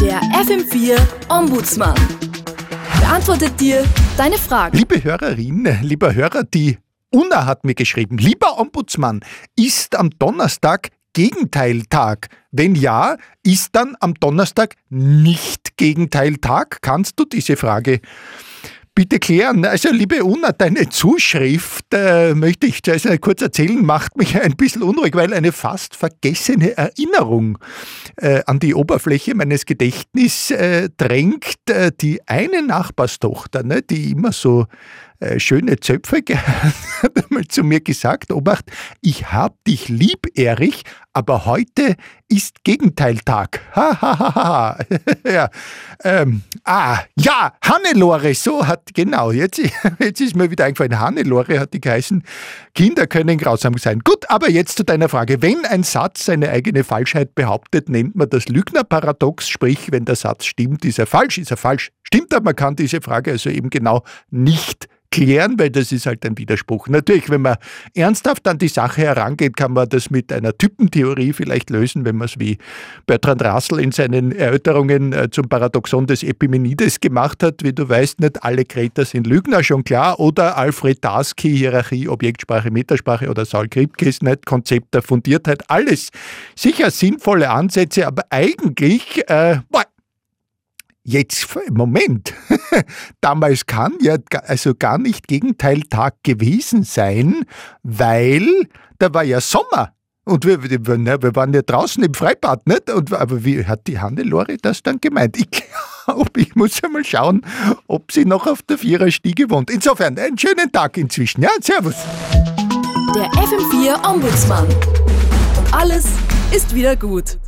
Der FM4 Ombudsmann beantwortet dir deine Fragen. Liebe Hörerin, lieber Hörer, die Una hat mir geschrieben, lieber Ombudsmann, ist am Donnerstag Gegenteiltag? Wenn ja, ist dann am Donnerstag nicht Gegenteiltag? Kannst du diese Frage bitte klären. Also, liebe Una, deine Zuschrift, äh, möchte ich zuerst kurz erzählen, macht mich ein bisschen unruhig, weil eine fast vergessene Erinnerung äh, an die Oberfläche meines Gedächtnisses äh, drängt. Äh, die eine Nachbarstochter, ne, die immer so äh, schöne Zöpfe hat einmal zu mir gesagt, Obacht, ich hab dich lieb, Erich, aber heute ist Gegenteiltag. Ha, ha, ha, ha. ja. Ähm, ah, ja, Hannelore, so hat, genau, jetzt, jetzt ist mir wieder eingefallen, Hannelore hat die geheißen, Kinder können grausam sein. Gut, aber jetzt zu deiner Frage. Wenn ein Satz seine eigene Falschheit behauptet, nennt man das Lügnerparadox, sprich, wenn der Satz stimmt, ist er falsch, ist er falsch. Stimmt, aber man kann diese Frage also eben genau nicht klären, weil das ist halt ein Widerspruch. Natürlich, wenn man ernsthaft an die Sache herangeht, kann man das mit einer Typentheorie vielleicht lösen, wenn man es wie Bertrand Russell in seinen Erörterungen äh, zum Paradoxon des Epimenides gemacht hat. Wie du weißt, nicht alle Kreter sind Lügner, schon klar. Oder Alfred Darsky, Hierarchie, Objektsprache, Metasprache oder Saul Kripkes, nicht Konzept der Fundiertheit. Alles sicher sinnvolle Ansätze, aber eigentlich, äh, Jetzt, Moment, damals kann ja also gar nicht Gegenteiltag gewesen sein, weil da war ja Sommer. Und wir, wir, wir waren ja draußen im Freibad, nicht? Und, aber wie hat die Hannelore das dann gemeint? Ich glaube, ich muss ja mal schauen, ob sie noch auf der Viererstiege wohnt. Insofern, einen schönen Tag inzwischen. Ja, servus. Der FM4 Ombudsmann. Und alles ist wieder gut.